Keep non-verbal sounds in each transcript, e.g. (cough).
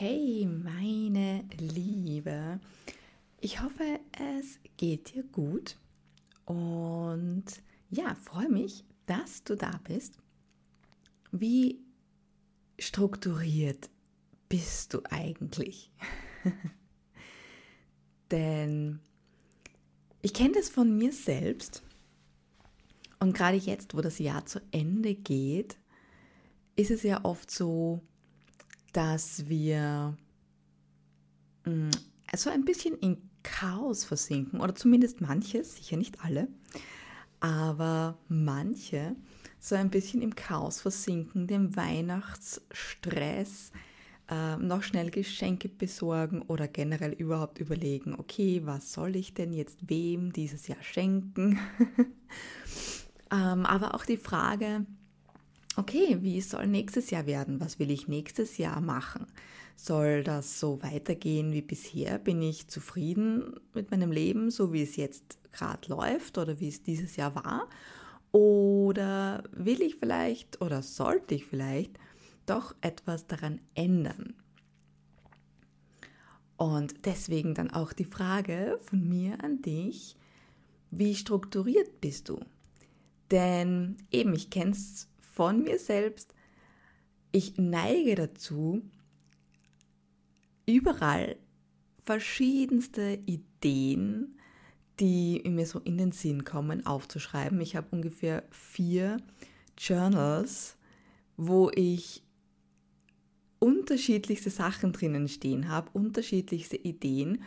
Hey, meine Liebe. Ich hoffe, es geht dir gut. Und ja, freue mich, dass du da bist. Wie strukturiert bist du eigentlich? (laughs) Denn ich kenne das von mir selbst. Und gerade jetzt, wo das Jahr zu Ende geht, ist es ja oft so, dass wir mm, also ein bisschen in Chaos versinken, oder zumindest manche, sicher nicht alle, aber manche so ein bisschen im Chaos versinken, dem Weihnachtsstress, äh, noch schnell Geschenke besorgen oder generell überhaupt überlegen, okay, was soll ich denn jetzt wem dieses Jahr schenken? (laughs) ähm, aber auch die Frage, okay, wie soll nächstes Jahr werden? Was will ich nächstes Jahr machen? Soll das so weitergehen wie bisher? Bin ich zufrieden mit meinem Leben, so wie es jetzt gerade läuft oder wie es dieses Jahr war? Oder will ich vielleicht oder sollte ich vielleicht doch etwas daran ändern? Und deswegen dann auch die Frage von mir an dich, wie strukturiert bist du? Denn eben, ich kenne es von mir selbst, ich neige dazu, überall verschiedenste Ideen, die mir so in den Sinn kommen, aufzuschreiben. Ich habe ungefähr vier Journals, wo ich unterschiedlichste Sachen drinnen stehen habe, unterschiedlichste Ideen,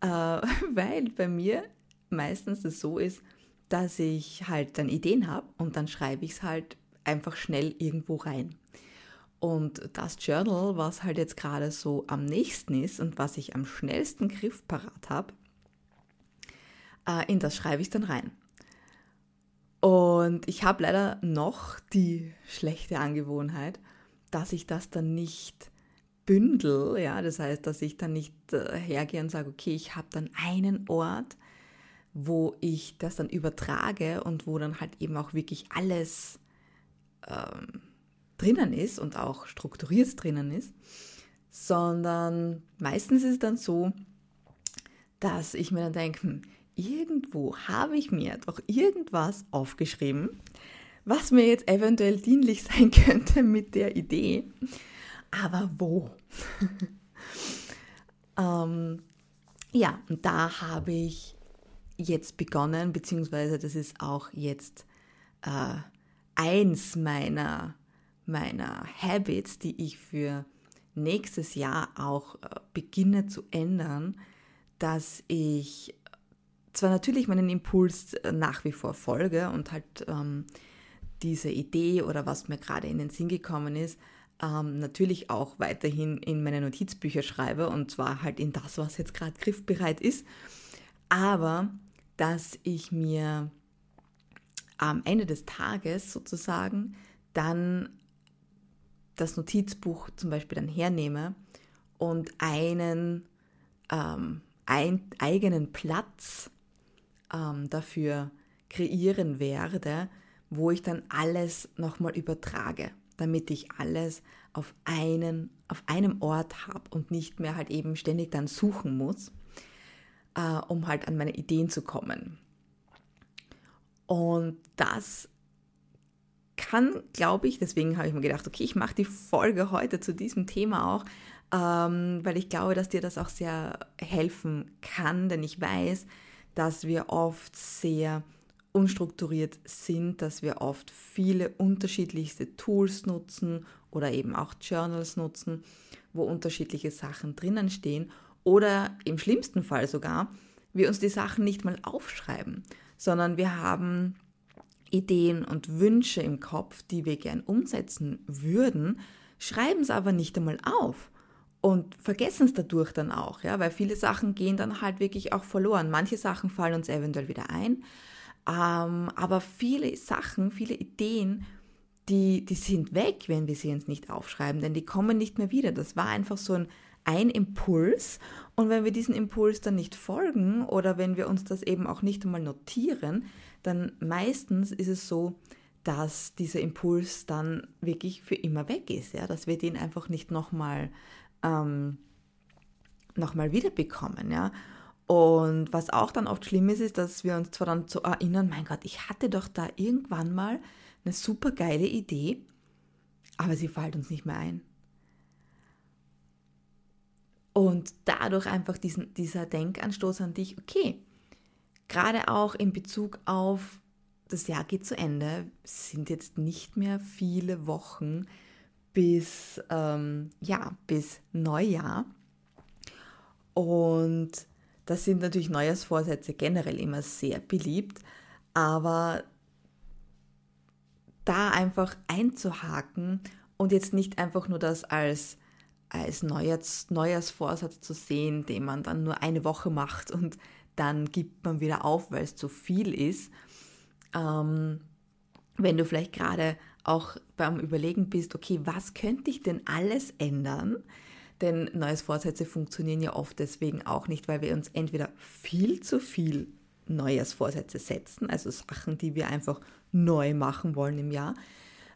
äh, (laughs) weil bei mir meistens es so ist, dass ich halt dann Ideen habe und dann schreibe ich es halt einfach schnell irgendwo rein. Und das Journal, was halt jetzt gerade so am nächsten ist und was ich am schnellsten griffparat habe, äh, in das schreibe ich dann rein. Und ich habe leider noch die schlechte Angewohnheit, dass ich das dann nicht bündel, ja, das heißt, dass ich dann nicht äh, hergehe und sage, okay, ich habe dann einen Ort, wo ich das dann übertrage und wo dann halt eben auch wirklich alles ähm, drinnen ist und auch strukturiert drinnen ist, sondern meistens ist es dann so, dass ich mir dann denke, hm, irgendwo habe ich mir doch irgendwas aufgeschrieben, was mir jetzt eventuell dienlich (laughs) sein könnte mit der Idee. Aber wo? (laughs) ähm, ja, und da habe ich jetzt begonnen, beziehungsweise das ist auch jetzt äh, eins meiner, meiner Habits, die ich für nächstes Jahr auch äh, beginne zu ändern, dass ich zwar natürlich meinen Impuls äh, nach wie vor folge und halt ähm, diese Idee oder was mir gerade in den Sinn gekommen ist, ähm, natürlich auch weiterhin in meine Notizbücher schreibe und zwar halt in das, was jetzt gerade griffbereit ist, aber dass ich mir am Ende des Tages sozusagen dann das Notizbuch zum Beispiel dann hernehme und einen ähm, ein, eigenen Platz ähm, dafür kreieren werde, wo ich dann alles nochmal übertrage, damit ich alles auf, einen, auf einem Ort habe und nicht mehr halt eben ständig dann suchen muss, äh, um halt an meine Ideen zu kommen. Und das kann, glaube ich, deswegen habe ich mir gedacht, okay, ich mache die Folge heute zu diesem Thema auch, ähm, weil ich glaube, dass dir das auch sehr helfen kann, denn ich weiß, dass wir oft sehr unstrukturiert sind, dass wir oft viele unterschiedlichste Tools nutzen oder eben auch Journals nutzen, wo unterschiedliche Sachen drinnen stehen oder im schlimmsten Fall sogar wir uns die Sachen nicht mal aufschreiben, sondern wir haben Ideen und Wünsche im Kopf, die wir gern umsetzen würden, schreiben es aber nicht einmal auf und vergessen es dadurch dann auch, ja, weil viele Sachen gehen dann halt wirklich auch verloren. Manche Sachen fallen uns eventuell wieder ein, ähm, aber viele Sachen, viele Ideen, die, die sind weg, wenn wir sie uns nicht aufschreiben, denn die kommen nicht mehr wieder. Das war einfach so ein ein Impuls und wenn wir diesen Impuls dann nicht folgen oder wenn wir uns das eben auch nicht einmal notieren, dann meistens ist es so, dass dieser Impuls dann wirklich für immer weg ist, ja, dass wir den einfach nicht nochmal ähm, nochmal wiederbekommen. Ja? Und was auch dann oft schlimm ist, ist, dass wir uns zwar dann so erinnern, mein Gott, ich hatte doch da irgendwann mal eine super geile Idee, aber sie fällt uns nicht mehr ein. Und dadurch einfach diesen, dieser Denkanstoß an dich, okay, gerade auch in Bezug auf das Jahr geht zu Ende, sind jetzt nicht mehr viele Wochen bis, ähm, ja, bis Neujahr. Und das sind natürlich Neujahrsvorsätze generell immer sehr beliebt, aber da einfach einzuhaken und jetzt nicht einfach nur das als, als Neujahrs, Neujahrsvorsatz zu sehen, den man dann nur eine Woche macht und dann gibt man wieder auf, weil es zu viel ist. Ähm, wenn du vielleicht gerade auch beim Überlegen bist, okay, was könnte ich denn alles ändern? Denn neues Vorsätze funktionieren ja oft deswegen auch nicht, weil wir uns entweder viel zu viel Neujahrsvorsätze setzen, also Sachen, die wir einfach neu machen wollen im Jahr.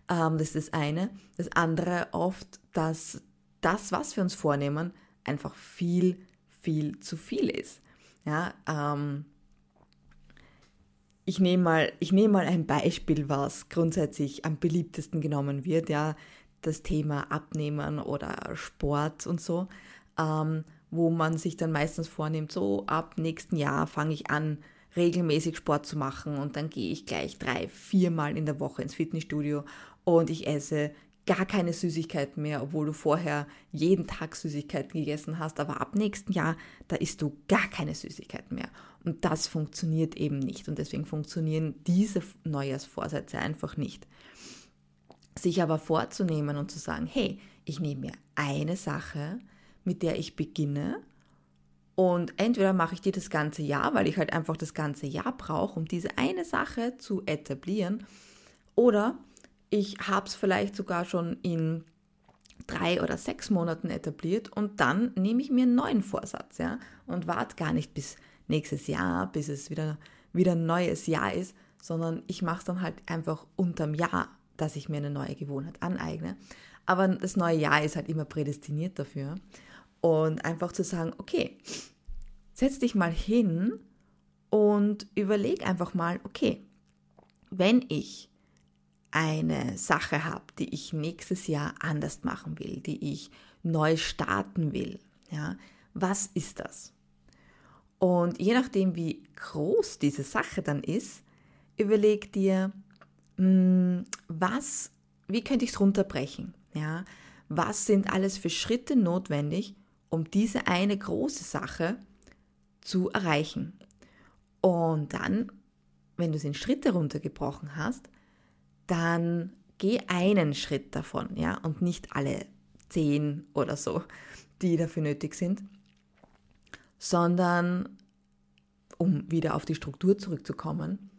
Ähm, das ist das eine. Das andere oft, dass das, was wir uns vornehmen, einfach viel, viel zu viel ist. Ja, ähm, ich nehme mal, ich nehme mal ein Beispiel, was grundsätzlich am beliebtesten genommen wird, ja, das Thema Abnehmen oder Sport und so, ähm, wo man sich dann meistens vornimmt, so ab nächsten Jahr fange ich an, regelmäßig Sport zu machen und dann gehe ich gleich drei, viermal in der Woche ins Fitnessstudio und ich esse gar keine Süßigkeiten mehr, obwohl du vorher jeden Tag Süßigkeiten gegessen hast, aber ab nächsten Jahr, da isst du gar keine Süßigkeiten mehr. Und das funktioniert eben nicht und deswegen funktionieren diese Neujahrsvorsätze einfach nicht. Sich aber vorzunehmen und zu sagen, hey, ich nehme mir eine Sache, mit der ich beginne und entweder mache ich die das ganze Jahr, weil ich halt einfach das ganze Jahr brauche, um diese eine Sache zu etablieren, oder ich habe es vielleicht sogar schon in drei oder sechs Monaten etabliert und dann nehme ich mir einen neuen Vorsatz ja, und warte gar nicht bis nächstes Jahr, bis es wieder, wieder ein neues Jahr ist, sondern ich mache es dann halt einfach unterm Jahr, dass ich mir eine neue Gewohnheit aneigne. Aber das neue Jahr ist halt immer prädestiniert dafür. Und einfach zu sagen, okay, setz dich mal hin und überleg einfach mal, okay, wenn ich eine Sache habe, die ich nächstes Jahr anders machen will, die ich neu starten will, ja, was ist das? Und je nachdem, wie groß diese Sache dann ist, überleg dir, hm, was, wie könnte ich es runterbrechen? Ja, was sind alles für Schritte notwendig, um diese eine große Sache zu erreichen? Und dann, wenn du es in Schritte runtergebrochen hast, dann geh einen Schritt davon, ja, und nicht alle zehn oder so, die dafür nötig sind, sondern um wieder auf die Struktur zurückzukommen,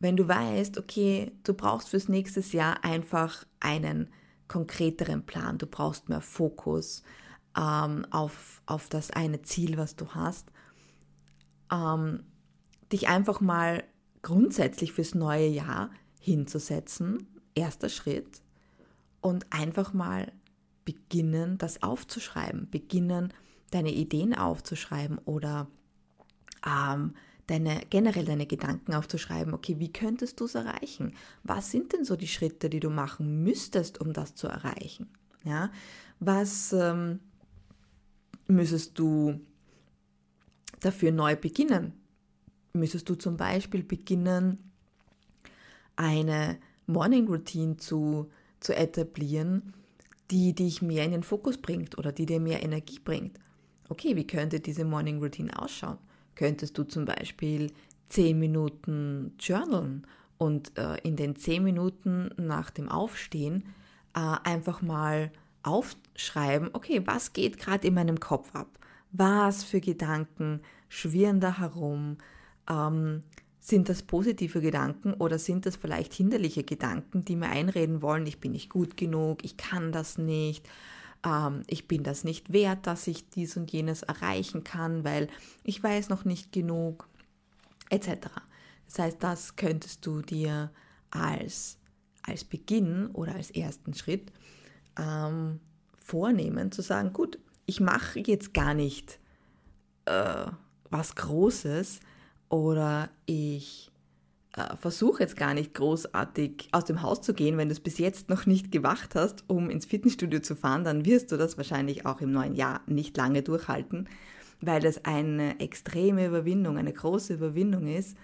wenn du weißt, okay, du brauchst fürs nächste Jahr einfach einen konkreteren Plan, du brauchst mehr Fokus ähm, auf, auf das eine Ziel, was du hast, ähm, dich einfach mal grundsätzlich fürs neue Jahr hinzusetzen, erster Schritt, und einfach mal beginnen, das aufzuschreiben, beginnen, deine Ideen aufzuschreiben oder ähm, deine, generell deine Gedanken aufzuschreiben, okay, wie könntest du es erreichen? Was sind denn so die Schritte, die du machen müsstest, um das zu erreichen? Ja, was ähm, müsstest du dafür neu beginnen? Müsstest du zum Beispiel beginnen, eine Morning Routine zu, zu etablieren, die dich mehr in den Fokus bringt oder die dir mehr Energie bringt. Okay, wie könnte diese Morning Routine ausschauen? Könntest du zum Beispiel 10 Minuten journalen und äh, in den 10 Minuten nach dem Aufstehen äh, einfach mal aufschreiben, okay, was geht gerade in meinem Kopf ab? Was für Gedanken schwirren da herum? Ähm, sind das positive Gedanken oder sind das vielleicht hinderliche Gedanken, die mir einreden wollen, ich bin nicht gut genug, ich kann das nicht, ähm, ich bin das nicht wert, dass ich dies und jenes erreichen kann, weil ich weiß noch nicht genug, etc. Das heißt, das könntest du dir als, als Beginn oder als ersten Schritt ähm, vornehmen, zu sagen, gut, ich mache jetzt gar nicht äh, was Großes oder ich äh, versuche jetzt gar nicht großartig aus dem Haus zu gehen, wenn du es bis jetzt noch nicht gemacht hast, um ins Fitnessstudio zu fahren, dann wirst du das wahrscheinlich auch im neuen Jahr nicht lange durchhalten, weil das eine extreme Überwindung, eine große Überwindung ist,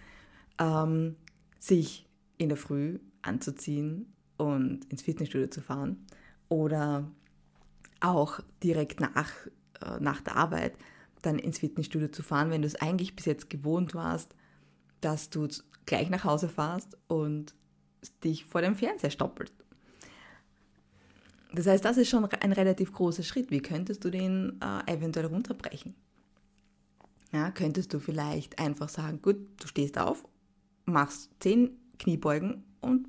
ähm, sich in der Früh anzuziehen und ins Fitnessstudio zu fahren oder auch direkt nach, äh, nach der Arbeit dann ins Fitnessstudio zu fahren, wenn du es eigentlich bis jetzt gewohnt warst, dass du gleich nach Hause fährst und dich vor dem Fernseher stoppelst. Das heißt, das ist schon ein relativ großer Schritt. Wie könntest du den äh, eventuell runterbrechen? Ja, könntest du vielleicht einfach sagen, gut, du stehst auf, machst zehn Kniebeugen und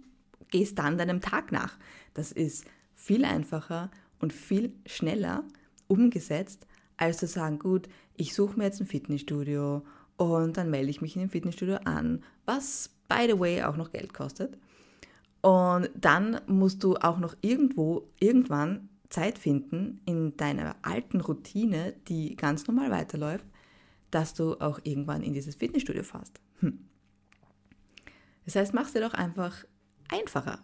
gehst dann deinem Tag nach. Das ist viel einfacher und viel schneller umgesetzt, als zu sagen, gut, ich suche mir jetzt ein Fitnessstudio und dann melde ich mich in dem Fitnessstudio an, was by the way auch noch Geld kostet. Und dann musst du auch noch irgendwo, irgendwann Zeit finden in deiner alten Routine, die ganz normal weiterläuft, dass du auch irgendwann in dieses Fitnessstudio fährst. Hm. Das heißt, mach es dir doch einfach einfacher.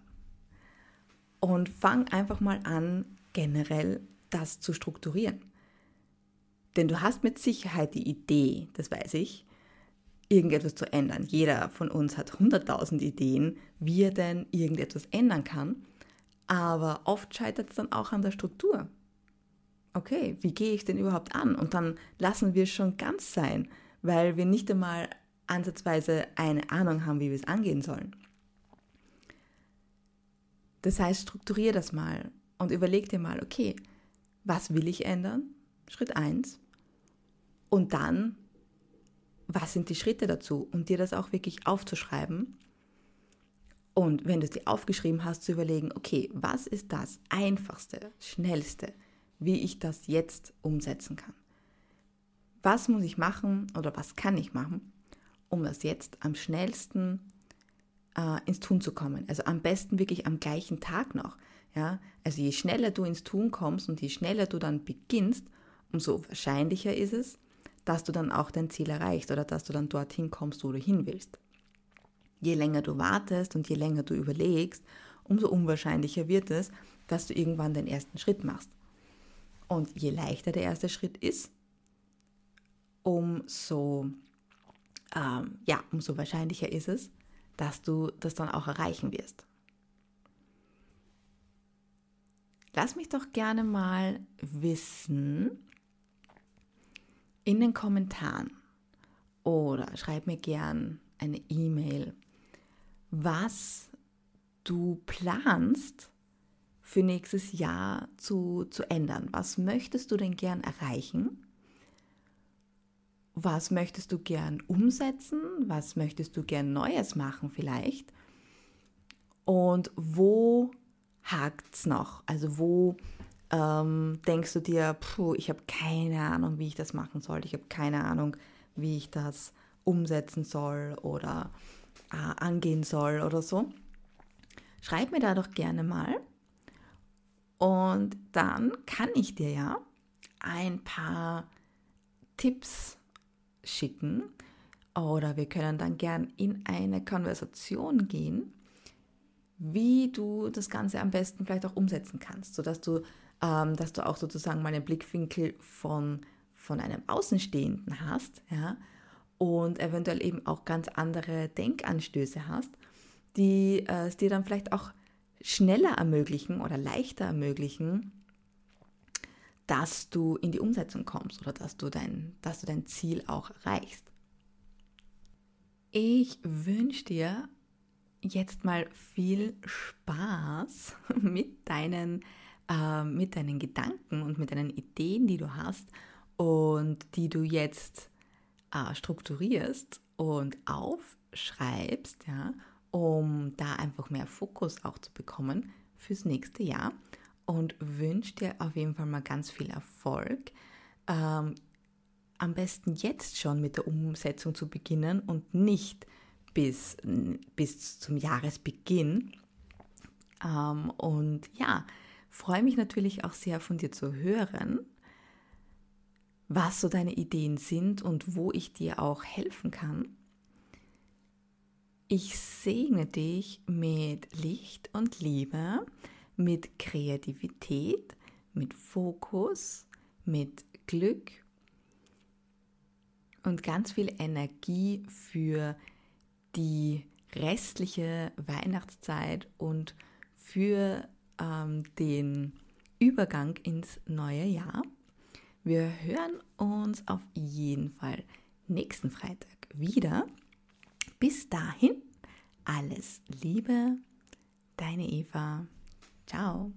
Und fang einfach mal an, generell das zu strukturieren. Denn du hast mit Sicherheit die Idee, das weiß ich, irgendetwas zu ändern. Jeder von uns hat 100.000 Ideen, wie er denn irgendetwas ändern kann. Aber oft scheitert es dann auch an der Struktur. Okay, wie gehe ich denn überhaupt an? Und dann lassen wir es schon ganz sein, weil wir nicht einmal ansatzweise eine Ahnung haben, wie wir es angehen sollen. Das heißt, strukturiere das mal und überleg dir mal, okay, was will ich ändern? Schritt 1. Und dann, was sind die Schritte dazu? Und dir das auch wirklich aufzuschreiben. Und wenn du es dir aufgeschrieben hast, zu überlegen, okay, was ist das einfachste, schnellste, wie ich das jetzt umsetzen kann? Was muss ich machen oder was kann ich machen, um das jetzt am schnellsten äh, ins Tun zu kommen. Also am besten wirklich am gleichen Tag noch. Ja? Also je schneller du ins Tun kommst und je schneller du dann beginnst, umso wahrscheinlicher ist es, dass du dann auch dein Ziel erreichst oder dass du dann dorthin kommst, wo du hin willst. Je länger du wartest und je länger du überlegst, umso unwahrscheinlicher wird es, dass du irgendwann den ersten Schritt machst. Und je leichter der erste Schritt ist, umso, ähm, ja, umso wahrscheinlicher ist es, dass du das dann auch erreichen wirst. Lass mich doch gerne mal wissen in den Kommentaren oder schreib mir gern eine E-Mail, was du planst für nächstes Jahr zu, zu ändern. Was möchtest du denn gern erreichen? was möchtest du gern umsetzen, was möchtest du gern Neues machen vielleicht und wo hakt es noch? Also wo ähm, denkst du dir, puh, ich habe keine Ahnung, wie ich das machen soll, ich habe keine Ahnung, wie ich das umsetzen soll oder äh, angehen soll oder so. Schreib mir da doch gerne mal. Und dann kann ich dir ja ein paar Tipps schicken. Oder wir können dann gern in eine Konversation gehen, wie du das Ganze am besten vielleicht auch umsetzen kannst, sodass du, ähm, dass du auch sozusagen mal einen Blickwinkel von, von einem Außenstehenden hast, ja, und eventuell eben auch ganz andere Denkanstöße hast, die äh, es dir dann vielleicht auch schneller ermöglichen oder leichter ermöglichen, dass du in die Umsetzung kommst oder dass du dein, dass du dein Ziel auch erreichst. Ich wünsche dir jetzt mal viel Spaß (laughs) mit deinen, äh, mit deinen Gedanken und mit deinen Ideen, die du hast und die du jetzt äh, strukturierst und aufschreibst, ja, um da einfach mehr Fokus auch zu bekommen fürs nächste Jahr und wünsche dir auf jeden Fall mal ganz viel Erfolg. Ähm, am besten jetzt schon mit der Umsetzung zu beginnen und nicht bis, bis zum Jahresbeginn. Ähm, und ja, freue mich natürlich auch sehr von dir zu hören, was so deine Ideen sind und wo ich dir auch helfen kann. Ich segne dich mit Licht und Liebe, mit Kreativität, mit Fokus, mit Glück und ganz viel Energie für die restliche Weihnachtszeit und für ähm, den Übergang ins neue Jahr. Wir hören uns auf jeden Fall nächsten Freitag wieder. Bis dahin, alles Liebe, deine Eva. Ciao.